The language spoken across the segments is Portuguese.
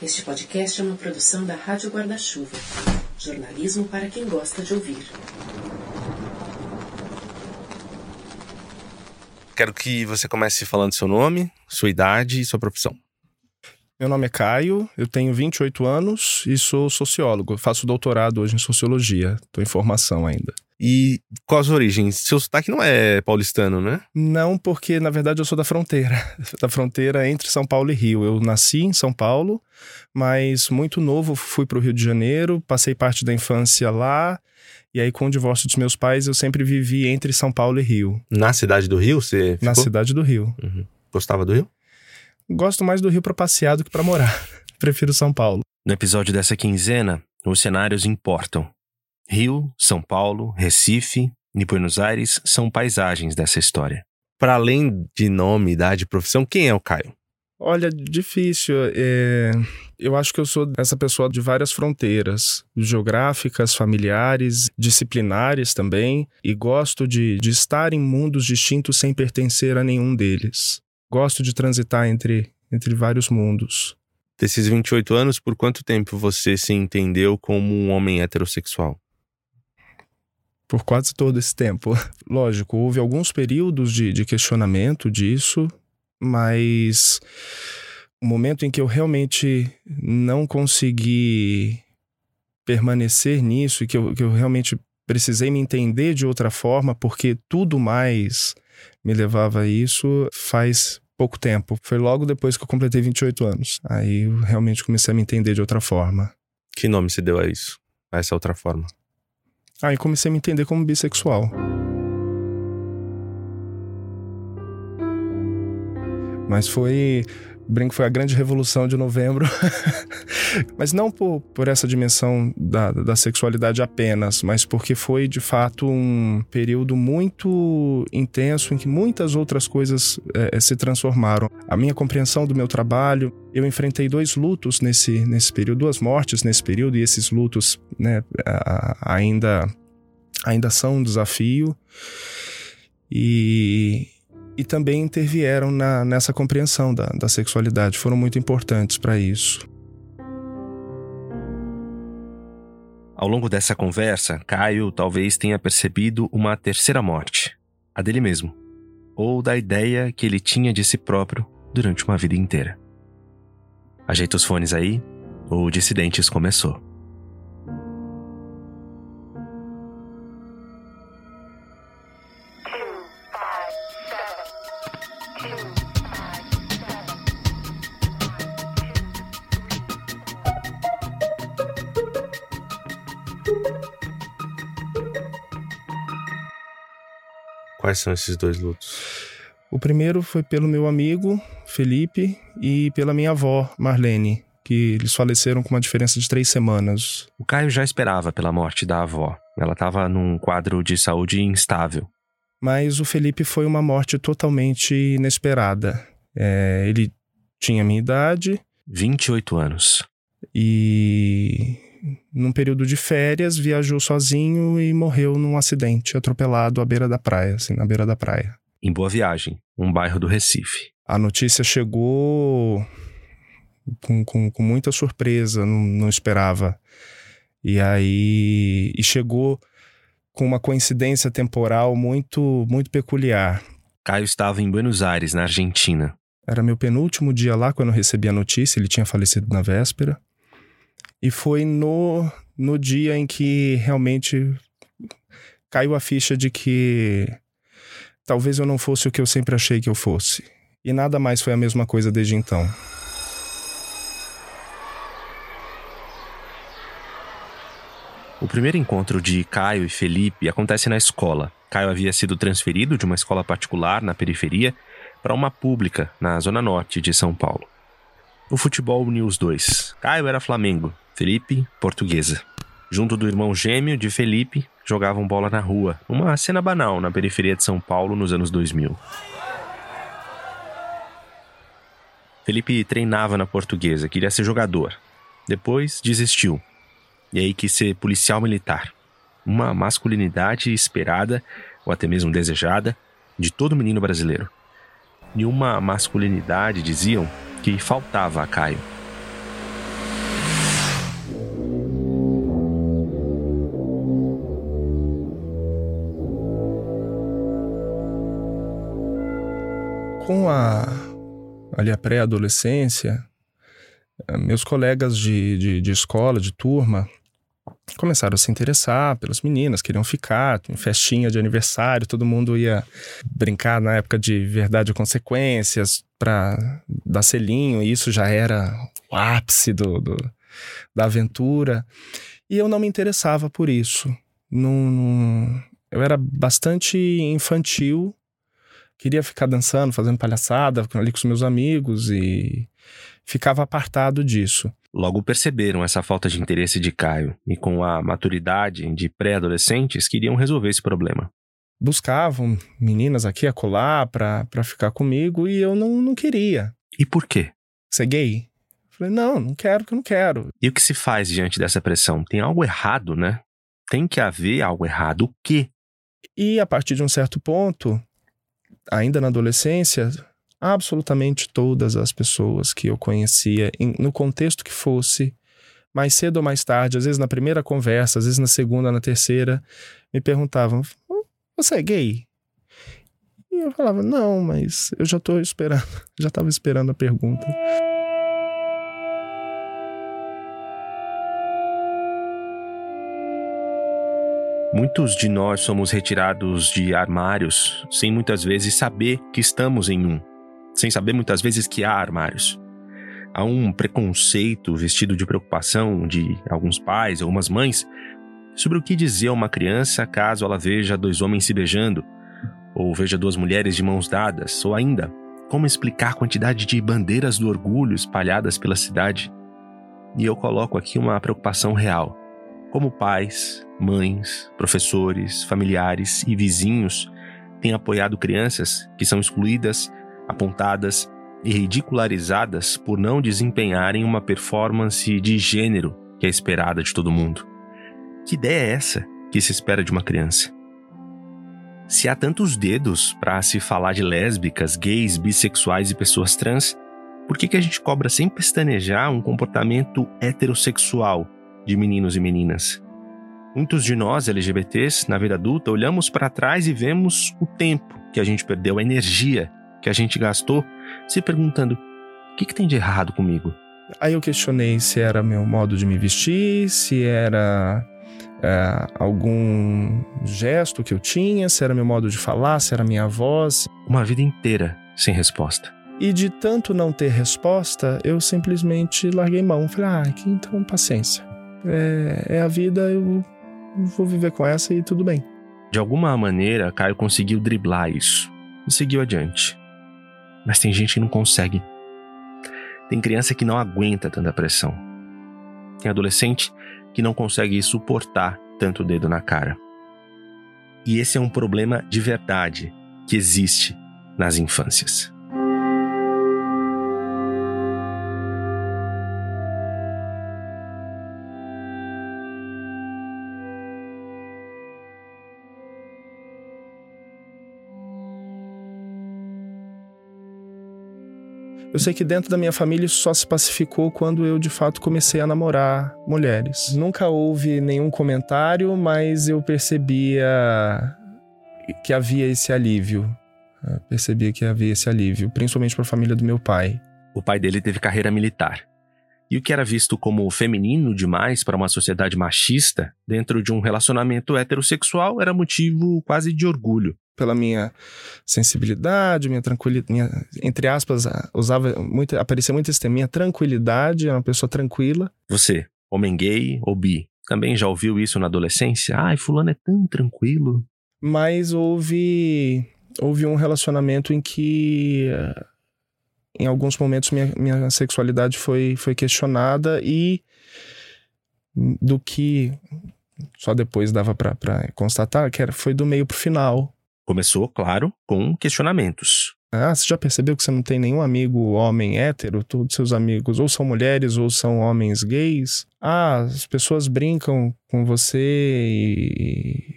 Este podcast é uma produção da Rádio Guarda-Chuva. Jornalismo para quem gosta de ouvir. Quero que você comece falando seu nome, sua idade e sua profissão. Meu nome é Caio, eu tenho 28 anos e sou sociólogo. faço doutorado hoje em sociologia, estou em formação ainda. E quais as origens? Seu sotaque não é paulistano, né? Não, porque na verdade eu sou da fronteira, da fronteira entre São Paulo e Rio. Eu nasci em São Paulo, mas muito novo fui para o Rio de Janeiro, passei parte da infância lá. E aí, com o divórcio dos meus pais, eu sempre vivi entre São Paulo e Rio. Na cidade do Rio, você ficou? Na cidade do Rio. Uhum. Gostava do Rio? Gosto mais do Rio para passear do que para morar. Prefiro São Paulo. No episódio dessa quinzena, os cenários importam. Rio, São Paulo, Recife e Buenos Aires são paisagens dessa história. Para além de nome, idade e profissão, quem é o Caio? Olha, difícil. É... Eu acho que eu sou essa pessoa de várias fronteiras, geográficas, familiares, disciplinares também, e gosto de, de estar em mundos distintos sem pertencer a nenhum deles. Gosto de transitar entre, entre vários mundos. Desses 28 anos, por quanto tempo você se entendeu como um homem heterossexual? Por quase todo esse tempo. Lógico, houve alguns períodos de, de questionamento disso, mas o momento em que eu realmente não consegui permanecer nisso e que eu, que eu realmente precisei me entender de outra forma, porque tudo mais me levava a isso faz pouco tempo. Foi logo depois que eu completei 28 anos. Aí eu realmente comecei a me entender de outra forma. Que nome se deu a isso? A essa outra forma? Aí comecei a me entender como bissexual. Mas foi. Brinco foi a grande revolução de novembro. mas não por, por essa dimensão da, da sexualidade apenas, mas porque foi de fato um período muito intenso em que muitas outras coisas é, se transformaram. A minha compreensão do meu trabalho, eu enfrentei dois lutos nesse, nesse período, duas mortes nesse período, e esses lutos né, ainda, ainda são um desafio. E, e também intervieram na, nessa compreensão da, da sexualidade, foram muito importantes para isso. Ao longo dessa conversa, Caio talvez tenha percebido uma terceira morte, a dele mesmo, ou da ideia que ele tinha de si próprio durante uma vida inteira. Ajeita os fones aí, o Dissidentes começou. Quais são esses dois lutos? O primeiro foi pelo meu amigo Felipe e pela minha avó Marlene, que eles faleceram com uma diferença de três semanas. O Caio já esperava pela morte da avó. Ela estava num quadro de saúde instável. Mas o Felipe foi uma morte totalmente inesperada. É, ele tinha minha idade. 28 anos. E num período de férias, viajou sozinho e morreu num acidente atropelado à beira da praia, assim, na beira da praia. Em Boa Viagem, um bairro do Recife. A notícia chegou com, com, com muita surpresa, não, não esperava. E aí. E chegou com uma coincidência temporal muito, muito peculiar. Caio estava em Buenos Aires, na Argentina. Era meu penúltimo dia lá quando eu recebi a notícia, ele tinha falecido na véspera. E foi no, no dia em que realmente caiu a ficha de que talvez eu não fosse o que eu sempre achei que eu fosse. E nada mais foi a mesma coisa desde então. O primeiro encontro de Caio e Felipe acontece na escola. Caio havia sido transferido de uma escola particular na periferia para uma pública na zona norte de São Paulo. O futebol uniu os dois. Caio era Flamengo Felipe, portuguesa. Junto do irmão gêmeo de Felipe, jogavam bola na rua, uma cena banal na periferia de São Paulo nos anos 2000. Felipe treinava na portuguesa, queria ser jogador. Depois desistiu. E aí quis ser policial militar. Uma masculinidade esperada, ou até mesmo desejada, de todo menino brasileiro. E uma masculinidade, diziam, que faltava a Caio. Com a, ali a pré-adolescência, meus colegas de, de, de escola, de turma, começaram a se interessar pelas meninas, queriam ficar, em festinha de aniversário, todo mundo ia brincar na época de verdade e consequências para dar selinho, e isso já era o ápice do, do, da aventura. E eu não me interessava por isso. Não, eu era bastante infantil, queria ficar dançando, fazendo palhaçada ali com os meus amigos e ficava apartado disso. Logo perceberam essa falta de interesse de Caio e, com a maturidade de pré-adolescentes, queriam resolver esse problema. Buscavam meninas aqui a colar pra, pra ficar comigo e eu não, não queria. E por quê? Ser gay? Falei, não, não quero, que eu não quero. E o que se faz diante dessa pressão? Tem algo errado, né? Tem que haver algo errado. O quê? E a partir de um certo ponto, ainda na adolescência, absolutamente todas as pessoas que eu conhecia, em, no contexto que fosse, mais cedo ou mais tarde, às vezes na primeira conversa, às vezes na segunda, na terceira, me perguntavam: Você é gay? E eu falava: Não, mas eu já estou esperando, já estava esperando a pergunta. Muitos de nós somos retirados de armários sem muitas vezes saber que estamos em um, sem saber muitas vezes que há armários. Há um preconceito vestido de preocupação de alguns pais, algumas mães, sobre o que dizer a uma criança caso ela veja dois homens se beijando, ou veja duas mulheres de mãos dadas, ou ainda, como explicar a quantidade de bandeiras do orgulho espalhadas pela cidade. E eu coloco aqui uma preocupação real como pais, mães, professores, familiares e vizinhos têm apoiado crianças que são excluídas, apontadas e ridicularizadas por não desempenharem uma performance de gênero que é esperada de todo mundo. Que ideia é essa que se espera de uma criança? Se há tantos dedos para se falar de lésbicas, gays, bissexuais e pessoas trans, por que, que a gente cobra sem pestanejar um comportamento heterossexual de meninos e meninas. Muitos de nós, LGBTs, na vida adulta, olhamos para trás e vemos o tempo que a gente perdeu, a energia que a gente gastou, se perguntando: o que, que tem de errado comigo? Aí eu questionei se era meu modo de me vestir, se era é, algum gesto que eu tinha, se era meu modo de falar, se era minha voz. Uma vida inteira sem resposta. E de tanto não ter resposta, eu simplesmente larguei mão. Falei, ah, então paciência é, é a vida, eu vou viver com essa e tudo bem. De alguma maneira, Caio conseguiu driblar isso e seguiu adiante. Mas tem gente que não consegue. Tem criança que não aguenta tanta pressão. Tem adolescente que não consegue suportar tanto dedo na cara. E esse é um problema de verdade que existe nas infâncias. Eu sei que dentro da minha família isso só se pacificou quando eu de fato comecei a namorar mulheres. Nunca houve nenhum comentário, mas eu percebia que havia esse alívio. Eu percebia que havia esse alívio, principalmente para a família do meu pai. O pai dele teve carreira militar. E o que era visto como feminino demais para uma sociedade machista, dentro de um relacionamento heterossexual, era motivo quase de orgulho pela minha sensibilidade, minha tranquilidade, minha, entre aspas, usava muito, aparecia muito esse termo, minha tranquilidade, é uma pessoa tranquila. Você, homem gay ou bi, também já ouviu isso na adolescência? Ai, fulano é tão tranquilo. Mas houve houve um relacionamento em que em alguns momentos minha, minha sexualidade foi, foi questionada e do que só depois dava para constatar que era, foi do meio pro final. Começou, claro, com questionamentos. Ah, você já percebeu que você não tem nenhum amigo homem hétero? Todos seus amigos ou são mulheres ou são homens gays? Ah, as pessoas brincam com você e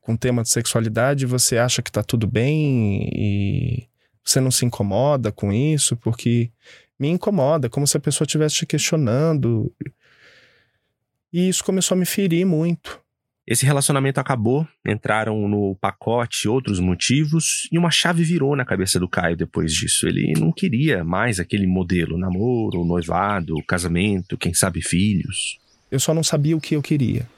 com tema de sexualidade, você acha que tá tudo bem e você não se incomoda com isso, porque me incomoda, como se a pessoa estivesse te questionando. E isso começou a me ferir muito. Esse relacionamento acabou, entraram no pacote outros motivos e uma chave virou na cabeça do Caio depois disso. Ele não queria mais aquele modelo, namoro, noivado, casamento, quem sabe filhos. Eu só não sabia o que eu queria.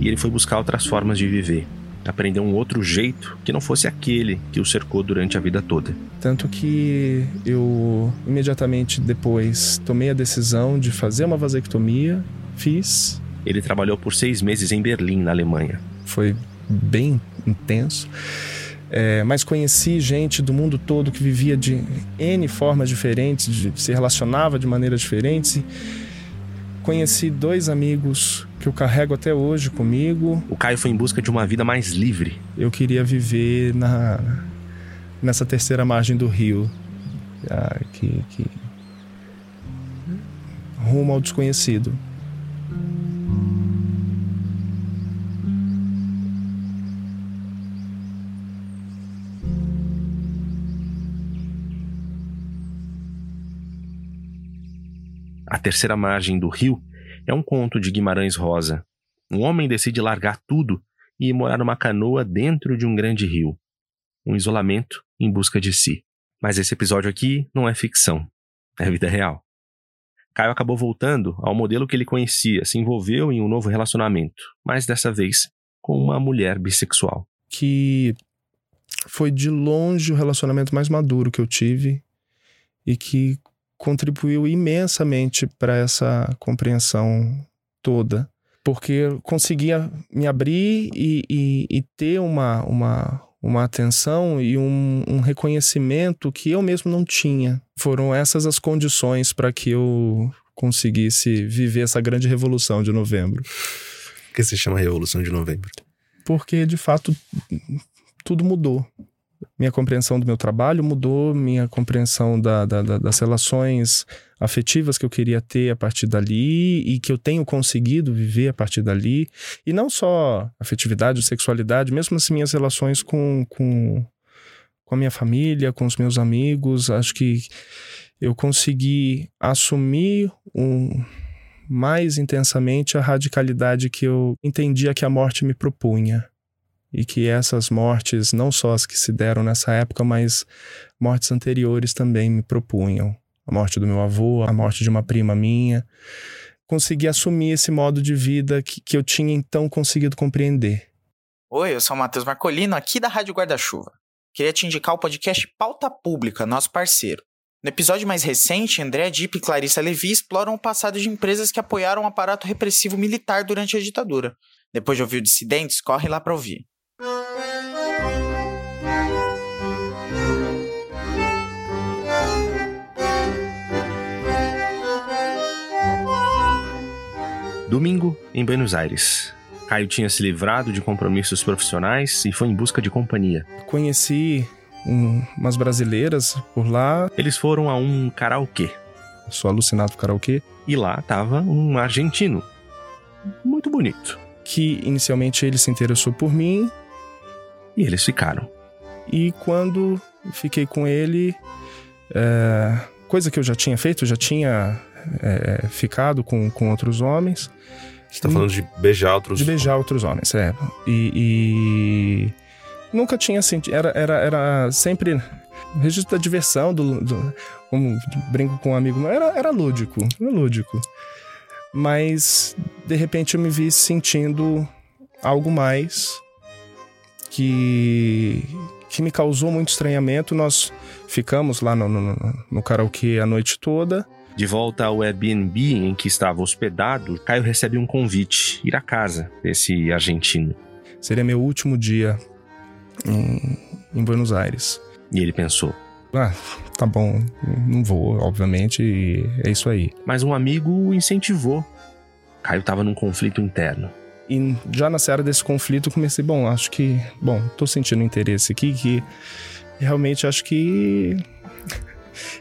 E ele foi buscar outras formas de viver aprender um outro jeito que não fosse aquele que o cercou durante a vida toda. Tanto que eu imediatamente depois tomei a decisão de fazer uma vasectomia, fiz. Ele trabalhou por seis meses em Berlim, na Alemanha. Foi bem intenso. É, mas conheci gente do mundo todo que vivia de N formas diferentes, de, se relacionava de maneiras diferentes. E conheci dois amigos que eu carrego até hoje comigo. O Caio foi em busca de uma vida mais livre. Eu queria viver na nessa terceira margem do rio, ah, que, que rumo ao desconhecido. Terceira margem do rio é um conto de Guimarães Rosa. Um homem decide largar tudo e morar numa canoa dentro de um grande rio. Um isolamento em busca de si. Mas esse episódio aqui não é ficção, é vida real. Caio acabou voltando ao modelo que ele conhecia, se envolveu em um novo relacionamento, mas dessa vez com uma mulher bissexual. Que foi de longe o relacionamento mais maduro que eu tive e que contribuiu imensamente para essa compreensão toda, porque eu conseguia me abrir e, e, e ter uma, uma, uma atenção e um, um, reconhecimento que eu mesmo não tinha. Foram essas as condições para que eu conseguisse viver essa grande revolução de novembro. Por que se chama Revolução de Novembro? Porque, de fato, tudo mudou minha compreensão do meu trabalho mudou, minha compreensão da, da, da, das relações afetivas que eu queria ter a partir dali e que eu tenho conseguido viver a partir dali. E não só afetividade, sexualidade, mesmo as minhas relações com, com, com a minha família, com os meus amigos. Acho que eu consegui assumir um, mais intensamente a radicalidade que eu entendia que a morte me propunha e que essas mortes, não só as que se deram nessa época, mas mortes anteriores também me propunham. A morte do meu avô, a morte de uma prima minha. Consegui assumir esse modo de vida que, que eu tinha então conseguido compreender. Oi, eu sou o Matheus Marcolino, aqui da Rádio Guarda-Chuva. Queria te indicar o podcast Pauta Pública, nosso parceiro. No episódio mais recente, André Dipp e Clarissa Levi exploram o passado de empresas que apoiaram o aparato repressivo militar durante a ditadura. Depois de ouvir o Dissidentes, corre lá para ouvir. Domingo, em Buenos Aires. Caio tinha se livrado de compromissos profissionais e foi em busca de companhia. Conheci um, umas brasileiras por lá. Eles foram a um karaokê. Sou alucinado por karaokê. E lá tava um argentino. Muito bonito. Que inicialmente ele se interessou por mim. E eles ficaram. E quando fiquei com ele, é, coisa que eu já tinha feito, já tinha é, ficado com, com outros homens. Você tá falando de beijar outros De beijar outros homens, é. E, e nunca tinha sentido. Era, era, era sempre registro da diversão, do, do, como brinco com um amigo era, era lúdico, era lúdico. Mas, de repente, eu me vi sentindo algo mais que, que me causou muito estranhamento. Nós ficamos lá no, no, no karaokê a noite toda. De volta ao Airbnb em que estava hospedado, Caio recebe um convite, ir à casa desse argentino. Seria meu último dia em, em Buenos Aires. E ele pensou: ah, tá bom, não vou, obviamente, e é isso aí. Mas um amigo o incentivou. Caio estava num conflito interno. E já na seara desse conflito comecei, bom, acho que, bom, tô sentindo interesse aqui que realmente acho que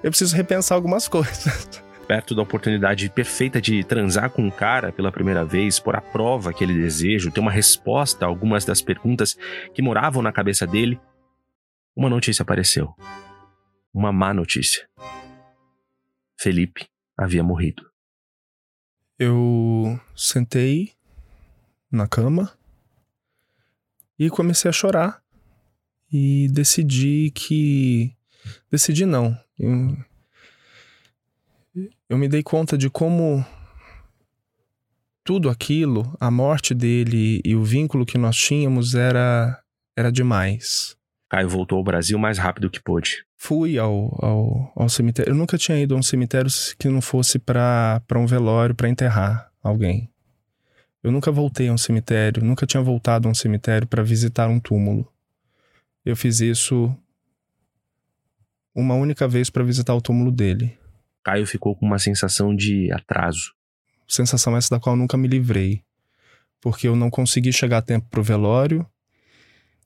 eu preciso repensar algumas coisas. Perto da oportunidade perfeita de transar com um cara pela primeira vez, por a prova aquele desejo, ter uma resposta a algumas das perguntas que moravam na cabeça dele, uma notícia apareceu. Uma má notícia. Felipe havia morrido. Eu sentei na cama e comecei a chorar. E decidi que. Decidi não. Eu, eu me dei conta de como tudo aquilo, a morte dele e o vínculo que nós tínhamos era, era demais. Caio voltou ao Brasil mais rápido que pôde. Fui ao, ao, ao cemitério. Eu nunca tinha ido a um cemitério que não fosse para um velório, para enterrar alguém. Eu nunca voltei a um cemitério, nunca tinha voltado a um cemitério para visitar um túmulo. Eu fiz isso uma única vez para visitar o túmulo dele. Caio ficou com uma sensação de atraso. Sensação essa da qual nunca me livrei. Porque eu não consegui chegar a tempo pro velório,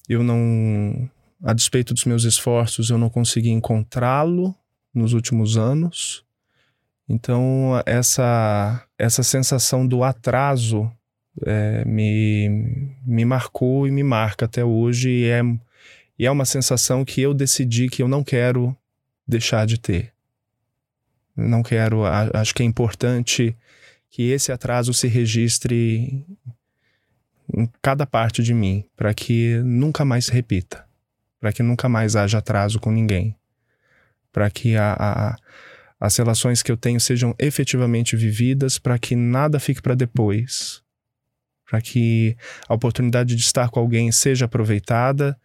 eu não. A despeito dos meus esforços, eu não consegui encontrá-lo nos últimos anos. Então, essa, essa sensação do atraso é, me, me marcou e me marca até hoje. E é, e é uma sensação que eu decidi que eu não quero deixar de ter. Não quero. Acho que é importante que esse atraso se registre em cada parte de mim, para que nunca mais se repita, para que nunca mais haja atraso com ninguém, para que a, a, as relações que eu tenho sejam efetivamente vividas, para que nada fique para depois, para que a oportunidade de estar com alguém seja aproveitada,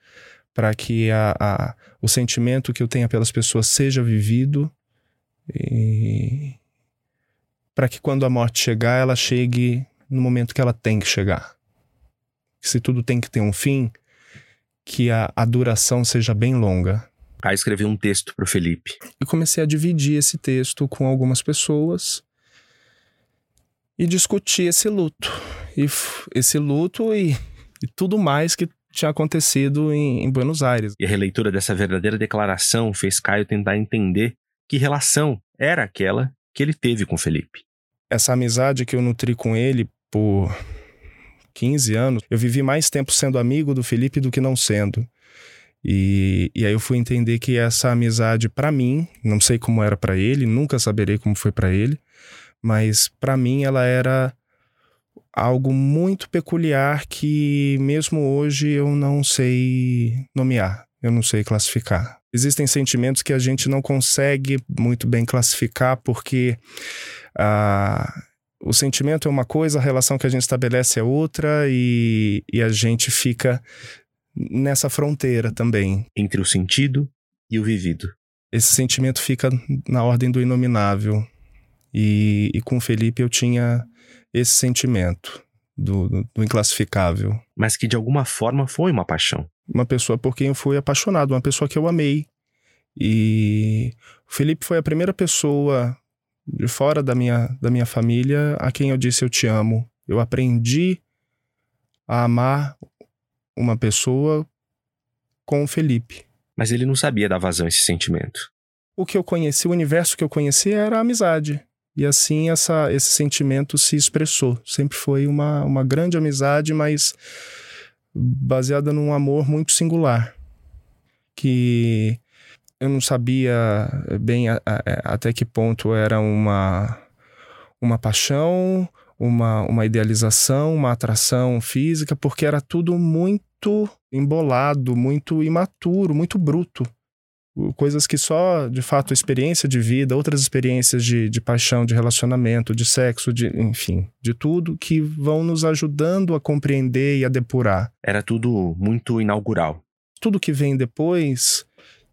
para que a, a, o sentimento que eu tenha pelas pessoas seja vivido e para que quando a morte chegar, ela chegue no momento que ela tem que chegar. Se tudo tem que ter um fim, que a, a duração seja bem longa. Aí escrevi um texto para o Felipe. E comecei a dividir esse texto com algumas pessoas e discutir esse luto. E esse luto e, e tudo mais que tinha acontecido em, em, Buenos Aires. E a releitura dessa verdadeira declaração fez Caio tentar entender que relação era aquela que ele teve com Felipe. Essa amizade que eu nutri com ele por 15 anos, eu vivi mais tempo sendo amigo do Felipe do que não sendo. E, e aí eu fui entender que essa amizade para mim, não sei como era para ele, nunca saberei como foi para ele, mas para mim ela era algo muito peculiar que mesmo hoje eu não sei nomear, eu não sei classificar. Existem sentimentos que a gente não consegue muito bem classificar porque ah, o sentimento é uma coisa, a relação que a gente estabelece é outra e, e a gente fica nessa fronteira também. Entre o sentido e o vivido. Esse sentimento fica na ordem do inominável. E, e com o Felipe eu tinha esse sentimento do, do, do, inclassificável. Mas que de alguma forma foi uma paixão. Uma pessoa por quem eu fui apaixonado, uma pessoa que eu amei. E o Felipe foi a primeira pessoa de fora da minha, da minha família a quem eu disse eu te amo. Eu aprendi a amar uma pessoa com o Felipe. Mas ele não sabia dar vazão a esse sentimento. O que eu conheci, o universo que eu conheci era a amizade. E assim essa, esse sentimento se expressou. Sempre foi uma, uma grande amizade, mas baseada num amor muito singular. Que eu não sabia bem a, a, até que ponto era uma, uma paixão, uma, uma idealização, uma atração física, porque era tudo muito embolado, muito imaturo, muito bruto coisas que só, de fato, experiência de vida, outras experiências de, de paixão, de relacionamento, de sexo, de, enfim, de tudo que vão nos ajudando a compreender e a depurar. Era tudo muito inaugural. Tudo que vem depois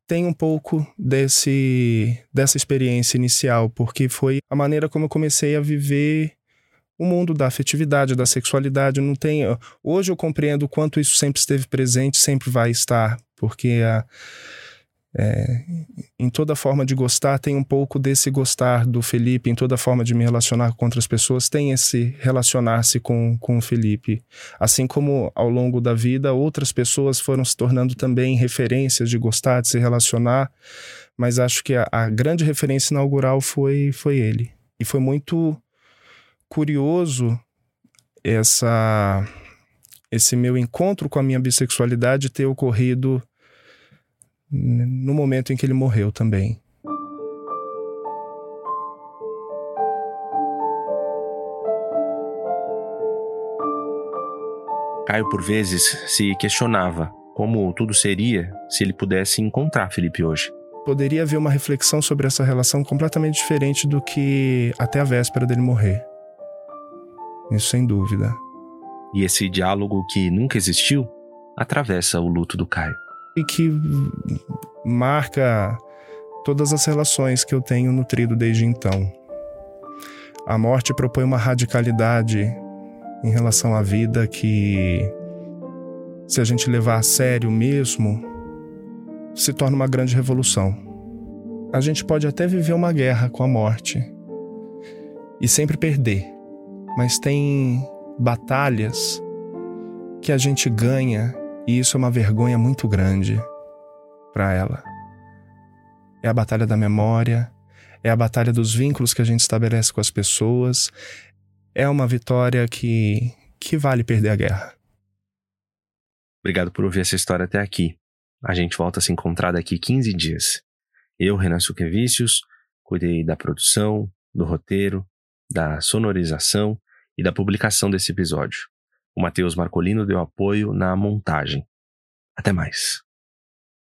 tem um pouco desse dessa experiência inicial, porque foi a maneira como eu comecei a viver o mundo da afetividade, da sexualidade. Não tem. Hoje eu compreendo o quanto isso sempre esteve presente, sempre vai estar, porque a é, em toda forma de gostar, tem um pouco desse gostar do Felipe, em toda forma de me relacionar com outras pessoas, tem esse relacionar-se com, com o Felipe. Assim como ao longo da vida, outras pessoas foram se tornando também referências de gostar, de se relacionar, mas acho que a, a grande referência inaugural foi, foi ele. E foi muito curioso essa esse meu encontro com a minha bissexualidade ter ocorrido no momento em que ele morreu também. Caio, por vezes, se questionava como tudo seria se ele pudesse encontrar Felipe hoje. Poderia haver uma reflexão sobre essa relação completamente diferente do que até a véspera dele morrer. Isso sem dúvida. E esse diálogo que nunca existiu atravessa o luto do Caio. E que marca todas as relações que eu tenho nutrido desde então. A morte propõe uma radicalidade em relação à vida que, se a gente levar a sério mesmo, se torna uma grande revolução. A gente pode até viver uma guerra com a morte e sempre perder, mas tem batalhas que a gente ganha e isso é uma vergonha muito grande para ela. É a batalha da memória, é a batalha dos vínculos que a gente estabelece com as pessoas. É uma vitória que, que vale perder a guerra. Obrigado por ouvir essa história até aqui. A gente volta a se encontrar daqui 15 dias. Eu, Renan Suquevicius, cuidei da produção, do roteiro, da sonorização e da publicação desse episódio. O Matheus Marcolino deu apoio na montagem. Até mais.